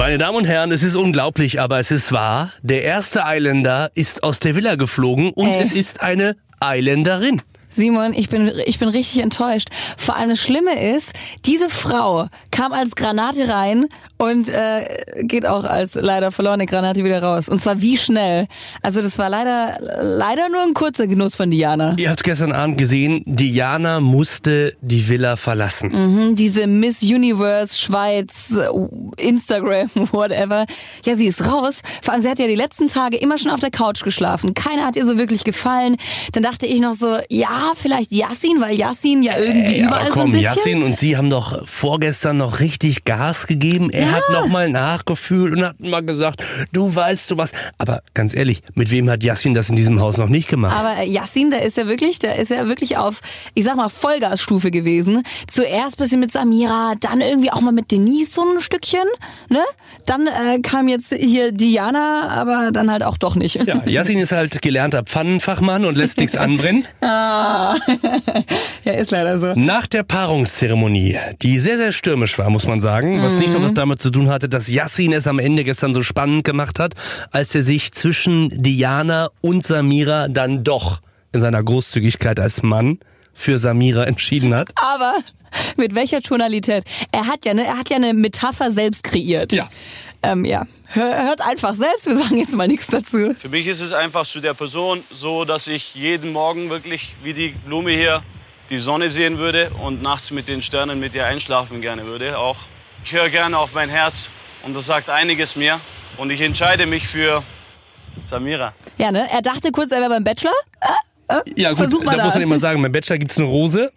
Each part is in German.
Meine Damen und Herren, es ist unglaublich, aber es ist wahr. Der erste Eiländer ist aus der Villa geflogen und Ey. es ist eine Eiländerin. Simon, ich bin, ich bin richtig enttäuscht. Vor allem das Schlimme ist, diese Frau kam als Granate rein und äh, geht auch als leider verlorene Granate wieder raus. Und zwar wie schnell. Also das war leider, leider nur ein kurzer Genuss von Diana. Ihr habt gestern Abend gesehen, Diana musste die Villa verlassen. Mhm, diese Miss Universe Schweiz, Instagram, whatever. Ja, sie ist raus. Vor allem, sie hat ja die letzten Tage immer schon auf der Couch geschlafen. Keiner hat ihr so wirklich gefallen. Dann dachte ich noch so, ja, vielleicht Yassin, weil Yassin ja irgendwie Ey, überall aber so ein komm, bisschen... Yassin und sie haben doch vorgestern noch richtig Gas gegeben. Er hat noch mal nachgefühlt und hat mal gesagt, du weißt du was. Aber ganz ehrlich, mit wem hat Yassin das in diesem Haus noch nicht gemacht? Aber äh, Yassin, der ist ja wirklich, der ist ja wirklich auf, ich sag mal, Vollgasstufe gewesen. Zuerst bisschen mit Samira, dann irgendwie auch mal mit Denise so ein Stückchen, ne? Dann äh, kam jetzt hier Diana, aber dann halt auch doch nicht. ja, Yassin ist halt gelernter Pfannenfachmann und lässt nichts anbrennen. Ah. ja, ist leider so. Nach der Paarungszeremonie, die sehr, sehr stürmisch war, muss man sagen, was nicht nur was damit zu tun hatte, dass Yassin es am Ende gestern so spannend gemacht hat, als er sich zwischen Diana und Samira dann doch in seiner Großzügigkeit als Mann für Samira entschieden hat. Aber mit welcher Tonalität? Er hat ja, ne, er hat ja eine Metapher selbst kreiert. Ja. Ähm, ja. Hör, hört einfach selbst, wir sagen jetzt mal nichts dazu. Für mich ist es einfach zu der Person so, dass ich jeden Morgen wirklich wie die Blume hier die Sonne sehen würde und nachts mit den Sternen mit ihr einschlafen gerne würde. Auch ich höre gerne auf mein Herz und das sagt einiges mir und ich entscheide mich für Samira. Ja, ne? Er dachte kurz, er wäre beim Bachelor. Ja gut, Versuch mal da da. muss man immer sagen, beim Bachelor gibt's eine Rose.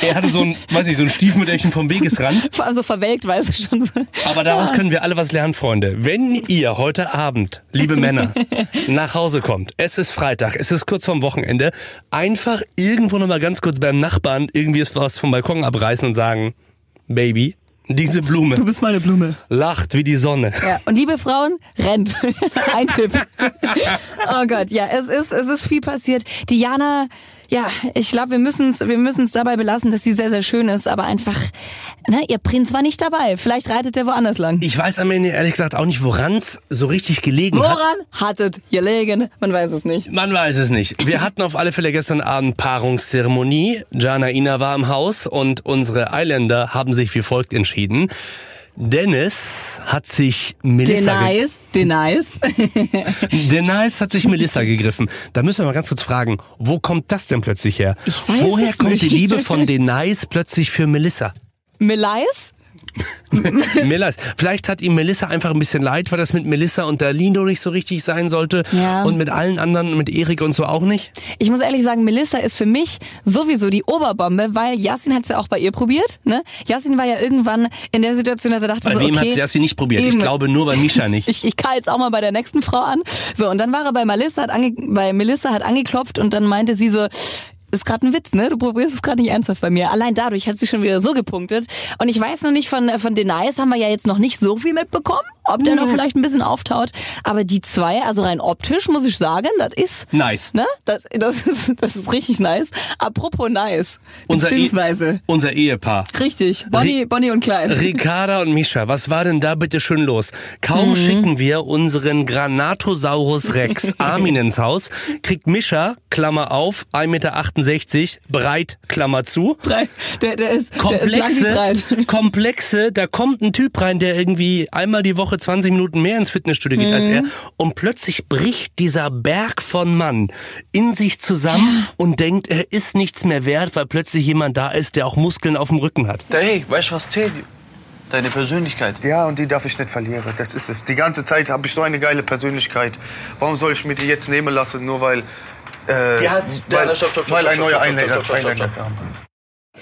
Er hatte so ein, weiß ich, so ein Stiefmütterchen vom Wegesrand. Vor allem so verwelkt, weißt du schon. so. Aber daraus können wir alle was lernen, Freunde. Wenn ihr heute Abend, liebe Männer, nach Hause kommt, es ist Freitag, es ist kurz vorm Wochenende, einfach irgendwo nochmal ganz kurz beim Nachbarn irgendwie was vom Balkon abreißen und sagen, Baby, diese Blume bist meine Blume. lacht wie die Sonne. Ja, und liebe Frauen, rennt. Ein Tipp. oh Gott, ja, es ist, es ist viel passiert. Diana, ja, ich glaube, wir müssen es wir müssen's dabei belassen, dass sie sehr, sehr schön ist, aber einfach, ne, ihr Prinz war nicht dabei. Vielleicht reitet er woanders lang. Ich weiß am Ende ehrlich gesagt auch nicht, woran's so richtig gelegen hat. Woran hattet gelegen? Man weiß es nicht. Man weiß es nicht. Wir hatten auf alle Fälle gestern Abend Paarungszeremonie. Jana Ina war im Haus und unsere Eiländer haben sich wie folgt entschieden. Dennis hat sich Melissa Denies, denies. Dennis hat sich Melissa gegriffen. Da müssen wir mal ganz kurz fragen, wo kommt das denn plötzlich her? Ich weiß Woher es kommt nicht. die Liebe von Dennis plötzlich für Melissa? Melies? Melissa. Vielleicht hat ihm Melissa einfach ein bisschen leid, weil das mit Melissa und der Lino nicht so richtig sein sollte. Ja. Und mit allen anderen, mit Erik und so auch nicht. Ich muss ehrlich sagen, Melissa ist für mich sowieso die Oberbombe, weil Yasin hat es ja auch bei ihr probiert. Ne? Yasin war ja irgendwann in der Situation, dass er dachte Bei so, wem okay, hat sie das nicht probiert? Ich eben. glaube nur bei Misha nicht. Ich, ich jetzt auch mal bei der nächsten Frau an. So, und dann war er bei Melissa, hat ange, bei Melissa hat angeklopft und dann meinte sie so, ist gerade ein Witz, ne? Du probierst es gerade nicht ernsthaft bei mir. Allein dadurch hat sie schon wieder so gepunktet. Und ich weiß noch nicht, von, von Denise haben wir ja jetzt noch nicht so viel mitbekommen, ob der noch vielleicht ein bisschen auftaut. Aber die zwei, also rein optisch, muss ich sagen, das ist... Nice. Ne? Das, das, ist, das ist richtig nice. Apropos nice. Unser, Beziehungsweise... E unser Ehepaar. Richtig, Bonnie, Ri- Bonnie und Clyde. Ricarda und Misha, was war denn da bitte schön los? Kaum Mhm. schicken wir unseren Granatosaurus Rex Armin ins Haus, kriegt Misha, Klammer auf, 1,68 Meter, breit, Klammer zu. Breit. Der, der ist, der ist Komplexe, breit. komplexe, da kommt ein Typ rein, der irgendwie einmal die Woche 20 Minuten mehr ins Fitnessstudio geht als er Mhm. und plötzlich bricht dieser Berg von Mann in sich zusammen und denkt, er ist nichts mehr wert, weil plötzlich jemand da ist, der auch Muskeln auf dem Rücken hat. Hey, weißt du was zählt? Deine Persönlichkeit. Ja, und die darf ich nicht verlieren. Das ist es. Die ganze Zeit habe ich so eine geile Persönlichkeit. Warum soll ich mir die jetzt nehmen lassen, nur weil. Äh, Die hat's- weil, Ja, stopp, stopp, stopp, weil ein stopp, neuer Einländer, kam.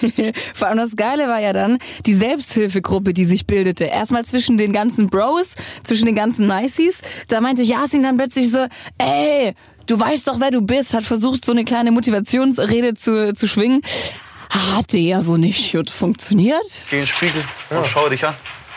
Vor allem das Geile war ja dann die Selbsthilfegruppe, die sich bildete. Erstmal zwischen den ganzen Bros, zwischen den ganzen Niceys. Da meinte Yasin dann plötzlich so, ey, du weißt doch, wer du bist. Hat versucht, so eine kleine Motivationsrede zu, zu schwingen. Hatte ja so nicht gut funktioniert. Geh in den Spiegel und schau dich an.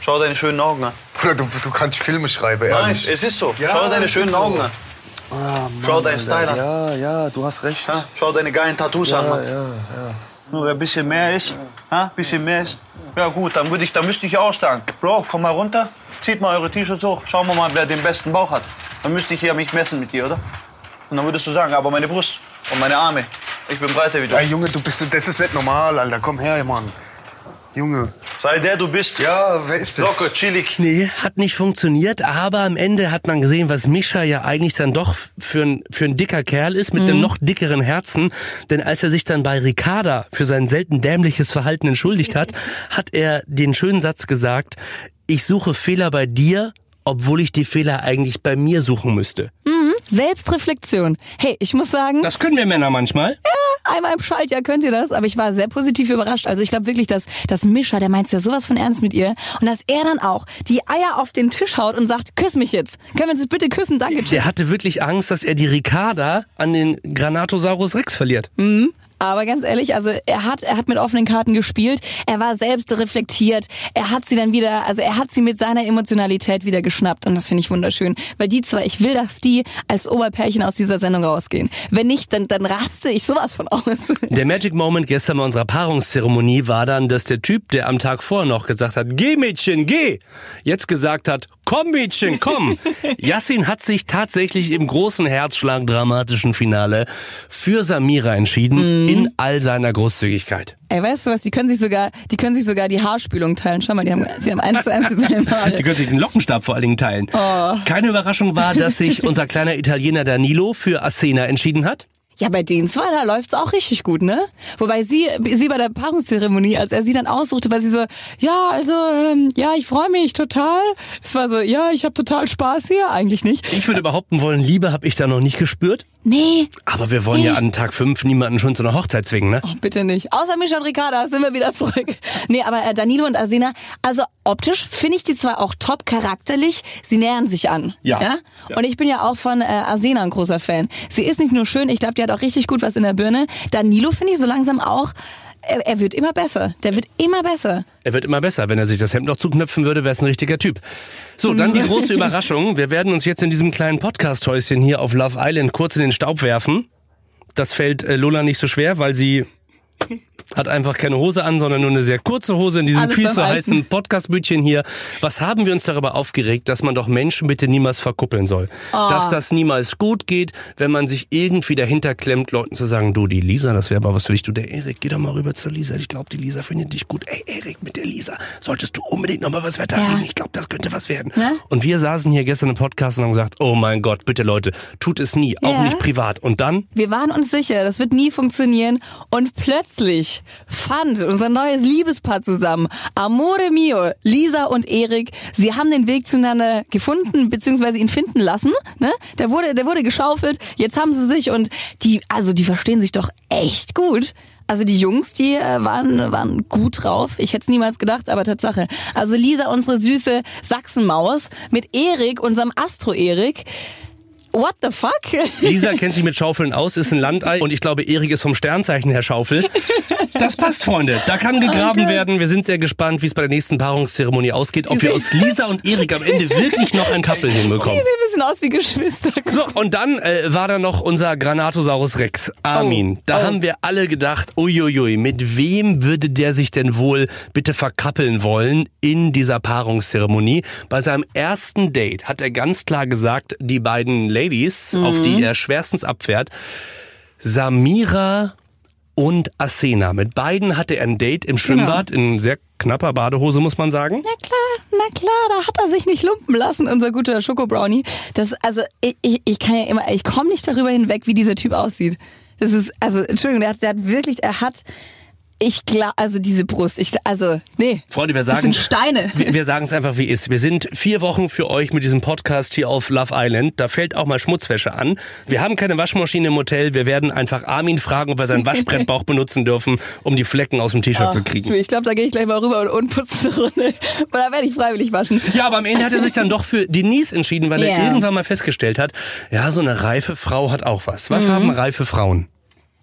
Schau deine schönen Augen an. Bruder, du, du kannst Filme schreiben, Nein, ehrlich. es ist so. Ja, schau deine es schönen ist so. Augen an. Ah, Mann, Schau deinen. Style an. Ja, ja, du hast recht. Ja? Schau deine geilen Tattoos an, Ja, Mann. ja, ja. Nur wer ein bisschen mehr ist, ja, ein bisschen mehr ist. Ja gut, dann, würde ich, dann müsste ich auch sagen, Bro, komm mal runter. zieht mal eure T-Shirts hoch, schauen wir mal, wer den besten Bauch hat. Dann müsste ich hier mich messen mit dir, oder? Und dann würdest du sagen, aber meine Brust und meine Arme, ich bin breiter wie du. Ey, Junge, du bist, das ist nicht normal, Alter. Komm her, Mann. Junge. Sei der du bist. Ja, wer ist das? Locker, chillig. Nee, hat nicht funktioniert, aber am Ende hat man gesehen, was Mischa ja eigentlich dann doch für ein, für ein dicker Kerl ist, mit einem noch dickeren Herzen. Denn als er sich dann bei Ricarda für sein selten dämliches Verhalten entschuldigt hat, hat er den schönen Satz gesagt, ich suche Fehler bei dir, obwohl ich die Fehler eigentlich bei mir suchen müsste. Selbstreflexion. Hey, ich muss sagen, Das können wir Männer manchmal. einmal im Schaltjahr könnt ihr das, aber ich war sehr positiv überrascht. Also ich glaube wirklich, dass das Mischa, der meint's ja sowas von ernst mit ihr und dass er dann auch die Eier auf den Tisch haut und sagt, küss mich jetzt. Können wir uns bitte küssen? Danke, tschüss. Der hatte wirklich Angst, dass er die Ricarda an den Granatosaurus Rex verliert. Aber ganz ehrlich, also er hat, er hat mit offenen Karten gespielt. Er war selbst reflektiert. Er hat sie dann wieder, also er hat sie mit seiner Emotionalität wieder geschnappt. Und das finde ich wunderschön. Weil die zwei, ich will, dass die als Oberpärchen aus dieser Sendung rausgehen. Wenn nicht, dann, dann raste ich sowas von aus. Der Magic Moment gestern bei unserer Paarungszeremonie war dann, dass der Typ, der am Tag vorher noch gesagt hat, geh Mädchen, geh, jetzt gesagt hat, komm Mädchen, komm. Yassin hat sich tatsächlich im großen Herzschlag dramatischen Finale für Samira entschieden, in all seiner Großzügigkeit. Ey, weißt du was? Die können sich sogar, die können sich sogar die Haarspülung teilen. Schau mal, die haben, die haben eins zu eins dieselben Haare. Die können sich den Lockenstab vor allen Dingen teilen. Keine Überraschung war, dass sich unser kleiner Italiener Danilo für Asena entschieden hat. Ja, bei den zwei, da läuft's auch richtig gut, ne? Wobei sie, sie bei der Paarungszeremonie, als er sie dann aussuchte, weil sie so, ja, also, ähm, ja, ich freue mich total. Es war so, ja, ich habe total Spaß hier. Eigentlich nicht. Ich würde behaupten wollen, Liebe habe ich da noch nicht gespürt. Nee, Aber wir wollen ja an Tag 5 niemanden schon zu einer Hochzeit zwingen, ne? oh, bitte nicht. Außer Mischa und Ricarda sind wir wieder zurück. Nee, aber äh, Danilo und Asena, also optisch finde ich die zwar auch top charakterlich, sie nähern sich an. Ja. ja? Und ich bin ja auch von äh, Asena ein großer Fan. Sie ist nicht nur schön, ich glaube, die hat auch richtig gut was in der Birne. Danilo finde ich so langsam auch, er, er wird immer besser. Der wird immer besser. Er wird immer besser. Wenn er sich das Hemd noch zuknöpfen würde, wäre es ein richtiger Typ. So, dann die große Überraschung. Wir werden uns jetzt in diesem kleinen Podcast-Häuschen hier auf Love Island kurz in den Staub werfen. Das fällt äh, Lola nicht so schwer, weil sie hat einfach keine Hose an, sondern nur eine sehr kurze Hose in diesem Alles viel zu Alten. heißen Podcastbütchen hier. Was haben wir uns darüber aufgeregt, dass man doch Menschen bitte niemals verkuppeln soll? Oh. Dass das niemals gut geht, wenn man sich irgendwie dahinter klemmt, Leuten zu sagen, du, die Lisa, das wäre aber was für dich. Du, der Erik, geh doch mal rüber zur Lisa. Ich glaube, die Lisa findet dich gut. Ey, Erik, mit der Lisa solltest du unbedingt noch mal was Wetter Ja. Ich glaube, das könnte was werden. Ja. Und wir saßen hier gestern im Podcast und haben gesagt, oh mein Gott, bitte Leute, tut es nie, auch Ja. nicht privat. Und dann Wir waren uns sicher, das wird nie funktionieren. Und plötzlich fand unser neues Liebespaar zusammen, Amore mio, Lisa und Erik, sie haben den Weg zueinander gefunden, beziehungsweise ihn finden lassen. Ne? Der wurde, der wurde geschaufelt. Jetzt haben sie sich und die, also die verstehen sich doch echt gut. Also die Jungs, die äh, waren, waren gut drauf. Ich hätte es niemals gedacht, aber Tatsache. Also Lisa, unsere süße Sachsenmaus, mit Erik, unserem Astro-Erik. What the fuck? Lisa kennt sich mit Schaufeln aus, ist ein Landei und ich glaube, Erik ist vom Sternzeichen her Schaufel. Das passt, Freunde. Da kann gegraben werden. Wir sind sehr gespannt, wie es bei der nächsten Paarungszeremonie ausgeht, ob wir aus Lisa und Erik am Ende wirklich noch ein Couple hinbekommen. Bisschen aus wie Geschwister. So, und dann äh, war da noch unser Granatosaurus Rex, Armin. Oh, Da oh. haben wir alle gedacht, uiuiui, mit wem würde der sich denn wohl bitte verkappeln wollen in dieser Paarungszeremonie? Bei seinem ersten Date hat er ganz klar gesagt, die beiden Ladies, auf Mhm. die er schwerstens abfährt, Samira und Asena. Mit beiden hatte er ein Date im Schwimmbad in sehr knapper Badehose, muss man sagen. Na klar, na klar, da hat er sich nicht lumpen lassen, unser guter Schokobrownie. Das, also, ich, ich, ich kann ja immer, ich komme nicht darüber hinweg, wie dieser Typ aussieht. Das ist, also, Entschuldigung, der hat, der hat wirklich, er hat, ich glaube, also diese Brust, ich, also, nee. Freunde, wir Das sagen, sind Steine. wir, wir sagen es einfach wie ist. Wir sind vier Wochen für euch mit diesem Podcast hier auf Love Island. Da fällt auch mal Schmutzwäsche an. Wir haben keine Waschmaschine im Hotel. Wir werden einfach Armin fragen, ob wir seinen Waschbrettbauch benutzen dürfen, um die Flecken aus dem T-Shirt zu kriegen. Ich glaube, da gehe ich gleich mal rüber und, und putze eine Runde. Und da werde ich freiwillig waschen. Ja, aber am Ende hat er sich dann doch für Denise entschieden, weil er Ja. irgendwann mal festgestellt hat, ja, so eine reife Frau hat auch was. Was haben reife Frauen?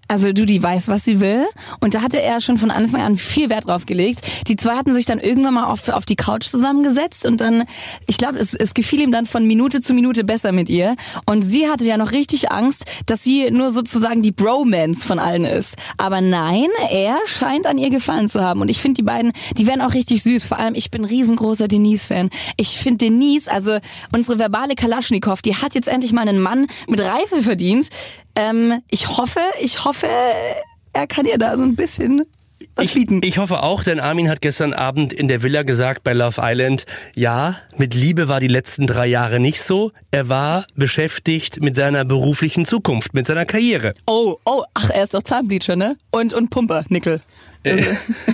Also du, die weiß, was sie will. Und da hatte er schon von Anfang an viel Wert drauf gelegt. Die zwei hatten sich dann irgendwann mal auf, auf die Couch zusammengesetzt und dann, ich glaube, es, es gefiel ihm dann von Minute zu Minute besser mit ihr. Und sie hatte ja noch richtig Angst, dass sie nur sozusagen die Bromance von allen ist. Aber nein, er scheint an ihr gefallen zu haben. Und ich finde die beiden, die werden auch richtig süß. Vor allem, ich bin riesengroßer Denise-Fan. Ich finde Denise, also unsere verbale Kalaschnikow, die hat jetzt endlich mal einen Mann mit Reife verdient. Ähm, ich hoffe, ich hoffe, er kann ihr da so ein bisschen was Ich, bieten. ich hoffe auch, denn Armin hat gestern Abend in der Villa gesagt bei Love Island, ja, mit Liebe war die letzten drei Jahre nicht so. Er war beschäftigt mit seiner beruflichen Zukunft, mit seiner Karriere. oh, oh, ach, er ist doch Zahnbleacher, ne? Und, und Pumper, Nickel.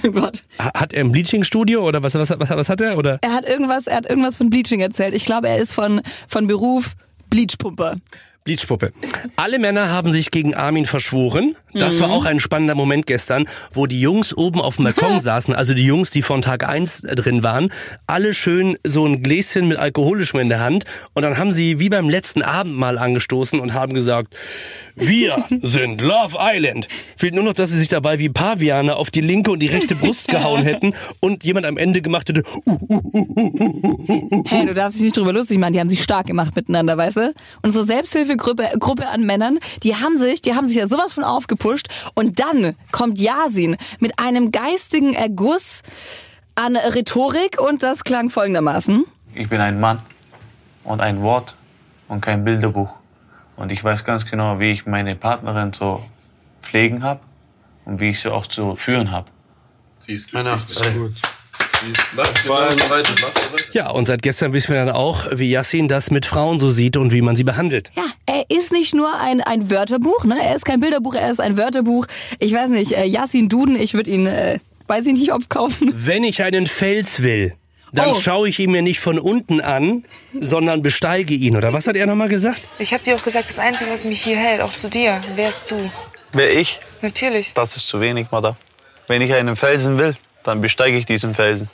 oh Gott. Ha- Hat er ein Bleaching-Studio oder was, was, was, was hat er? Oder? Er hat irgendwas, er hat irgendwas von Bleaching erzählt. Ich glaube, er ist von, von Beruf Bleachpumper. Bleachpuppe. Alle Männer haben sich gegen Armin verschworen. Das war auch ein spannender Moment gestern, wo die Jungs oben auf dem Balkon saßen, also die Jungs, die von Tag eins drin waren, alle schön so ein Gläschen mit Alkoholischem in der Hand und dann haben sie wie beim letzten Abend mal angestoßen und haben gesagt, wir sind Love Island. Fehlt nur noch, dass sie sich dabei wie Paviane auf die linke und die rechte Brust gehauen hätten und jemand am Ende gemacht hätte, uh, Hey, du darfst dich nicht drüber lustig machen. Die haben sich stark gemacht miteinander, weißt du? Unsere Selbsthilfegruppe Gruppe an Männern, die haben sich, die haben sich ja sowas von aufgepusht. Und dann kommt Yasin mit einem geistigen Erguss an Rhetorik und das klang folgendermaßen. Ich bin ein Mann und ein Wort und kein Bilderbuch. Und ich weiß ganz genau, wie ich meine Partnerin zu pflegen habe und wie ich sie auch zu führen habe. Sie ist glücklich, bist was? Vor allem weiter, was? weiter? ja, und seit gestern wissen wir dann auch, wie Yassin das mit Frauen so sieht und wie man sie behandelt. Ja, er ist nicht nur ein, ein Wörterbuch, ne? Er ist kein Bilderbuch, er ist ein Wörterbuch. Ich weiß nicht, äh, Yasin Duden, ich würde ihn, äh, weiß ich nicht, ob kaufen. Wenn ich einen Fels will, dann Oh. schaue ich ihn mir nicht von unten an, sondern besteige ihn. Oder was hat er nochmal gesagt? Ich habe dir auch gesagt, das Einzige, was mich hier hält, auch zu dir, wärst du. Wer ich? Natürlich. Das ist zu wenig, Mutter. Wenn ich einen Felsen will, dann besteige ich diesen Felsen.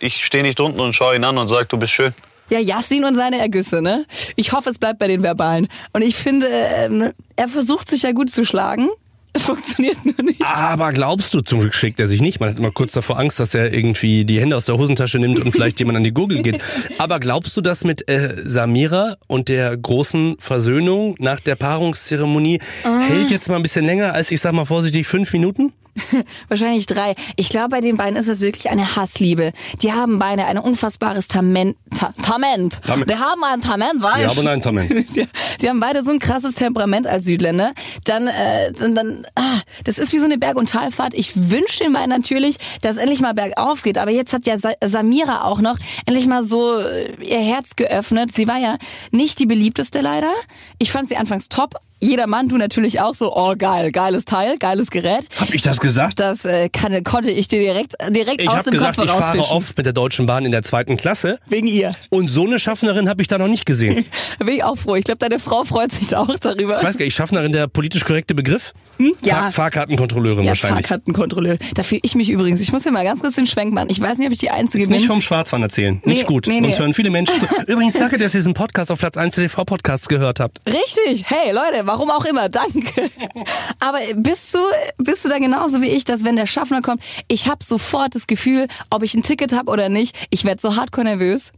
Ich stehe nicht unten und schaue ihn an und sage, du bist schön. Ja, Yassin und seine Ergüsse, ne? Ich hoffe, es bleibt bei den Verbalen. Und ich finde, ähm, er versucht sich ja gut zu schlagen. Funktioniert nur nicht. Aber glaubst du, zum Glück schickt er sich nicht. Man hat immer kurz davor Angst, dass er irgendwie die Hände aus der Hosentasche nimmt und vielleicht jemand an die Gurgel geht. Aber glaubst du, dass mit äh, Samira und der großen Versöhnung nach der Paarungszeremonie hält jetzt mal ein bisschen länger als, ich sag mal vorsichtig, fünf Minuten? Wahrscheinlich drei. Ich glaube, bei den beiden ist es wirklich eine Hassliebe. Die haben beide ein unfassbares Tament. Ta Tament. Tament. Die haben ein Tament, weißt Wir haben ein Tament. Die, die haben beide so ein krasses Temperament als Südländer. Dann, äh, dann, dann ah, das ist wie so eine Berg- und Talfahrt. Ich wünsche den beiden natürlich, dass endlich mal bergauf geht. Aber jetzt hat ja Sa Samira auch noch endlich mal so äh, ihr Herz geöffnet. Sie war ja nicht die beliebteste leider. Ich fand sie anfangs top. Jeder Mann, du natürlich auch so, oh geil, geiles Teil, geiles Gerät. Hab ich das gesagt? Das äh, kann, konnte ich dir direkt, direkt Ich aus dem gesagt, Kopf ich fahre oft mit der Deutschen Bahn in der zweiten Klasse. Wegen ihr. Und so eine Schaffnerin habe ich da noch nicht gesehen. Da bin ich auch froh. Ich glaube, deine Frau freut sich da auch darüber. Ich weiß gar nicht, Schaffnerin der politisch korrekte Begriff? Ja. Fahr Fahrkartenkontrolleurin ja, wahrscheinlich. Fahrkartenkontrolleur. Da fühle ich mich übrigens. Ich muss hier mal ganz kurz den Schwenk machen. Ich weiß nicht, ob ich die Einzige bin. Nicht vom Schwarzwand erzählen. Nicht Nee, gut. nee, nee. Uns hören viele Menschen zu. Übrigens, danke, dass ihr diesen Podcast auf Platz 1 der TV-Podcasts gehört habt. Richtig. Hey, Leute, warum auch immer. Danke. Aber bist du, bist du da genauso wie ich, dass wenn der Schaffner kommt, ich habe sofort das Gefühl, ob ich ein Ticket habe oder nicht, ich werde so hardcore nervös.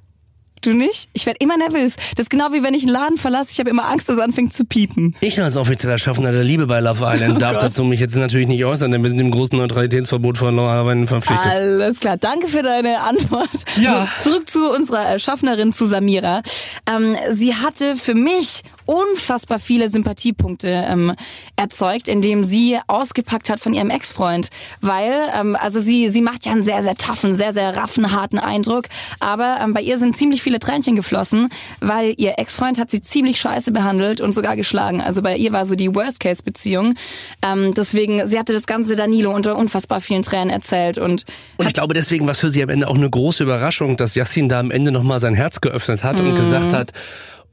Du nicht? Ich werde immer nervös. Das ist genau wie wenn ich einen Laden verlasse. Ich habe immer Angst, dass es anfängt zu piepen. Ich als offizieller Schaffner der Liebe bei Love Island darf dazu mich jetzt natürlich nicht äußern, denn wir sind dem großen Neutralitätsverbot von Love Island verpflichtet. Alles klar, danke für deine Antwort. Ja. So, zurück zu unserer äh, Schaffnerin, zu Samira. Ähm, sie hatte für mich unfassbar viele Sympathiepunkte ähm, erzeugt, indem sie ausgepackt hat von ihrem Ex-Freund. Weil, ähm, also sie, sie macht ja einen sehr, sehr toughen, sehr, sehr raffen, harten Eindruck. Aber ähm, bei ihr sind ziemlich viele Tränchen geflossen, weil ihr Ex-Freund hat sie ziemlich scheiße behandelt und sogar geschlagen. Also bei ihr war so die Worst-Case-Beziehung. Ähm, deswegen, sie hatte das ganze Danilo unter unfassbar vielen Tränen erzählt und Und ich glaube, deswegen war es für sie am Ende auch eine große Überraschung, dass Yassin da am Ende nochmal sein Herz geöffnet hat und gesagt hat,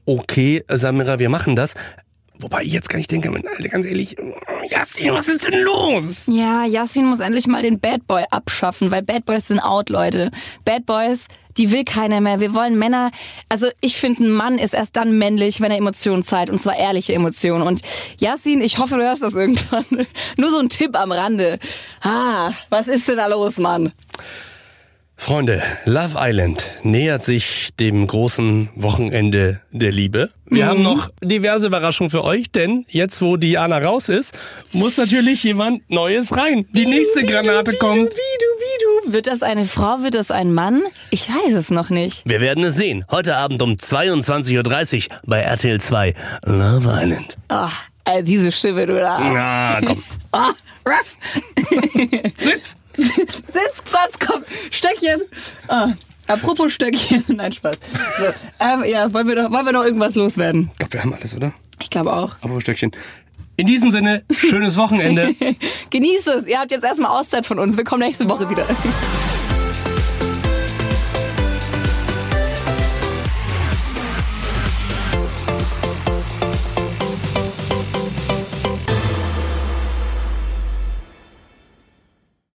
okay, Samira, wir machen das. Wobei ich jetzt gar nicht denke, Alter, ganz ehrlich, Yassin, was ist denn los? Ja, Yassin muss endlich mal den Bad Boy abschaffen, weil Bad Boys sind out, Leute. Bad Boys, die will keiner mehr. Wir wollen Männer, also ich finde, ein Mann ist erst dann männlich, wenn er Emotionen zeigt, und zwar ehrliche Emotionen. Und Yassin, ich hoffe, du hörst das irgendwann. Nur so ein Tipp am Rande. Ah, was ist denn da los, Mann? Freunde, Love Island nähert sich dem großen Wochenende der Liebe. Wir mhm. haben noch diverse Überraschungen für euch, denn jetzt, wo Diana raus ist, muss natürlich jemand Neues rein. Die nächste Granate kommt. Wie du, wie du. Wird das eine Frau, wird das ein Mann? Ich weiß es noch nicht. Wir werden es sehen. Heute Abend um 22.30 Uhr bei RTL 2 Love Island. Ach, oh, diese Stimme, du da. Na, komm. oh, Ruff. Sitz. Sitzplatz, komm, Stöckchen. Ah, apropos Stöckchen. Nein, Spaß. So, ähm, ja, wollen wir, noch, wollen wir noch irgendwas loswerden? Ich glaube, wir haben alles, oder? Ich glaube auch. Apropos Stöckchen. In diesem Sinne, schönes Wochenende. Genießt es. Ihr habt jetzt erstmal Auszeit von uns. Wir kommen nächste Woche wieder.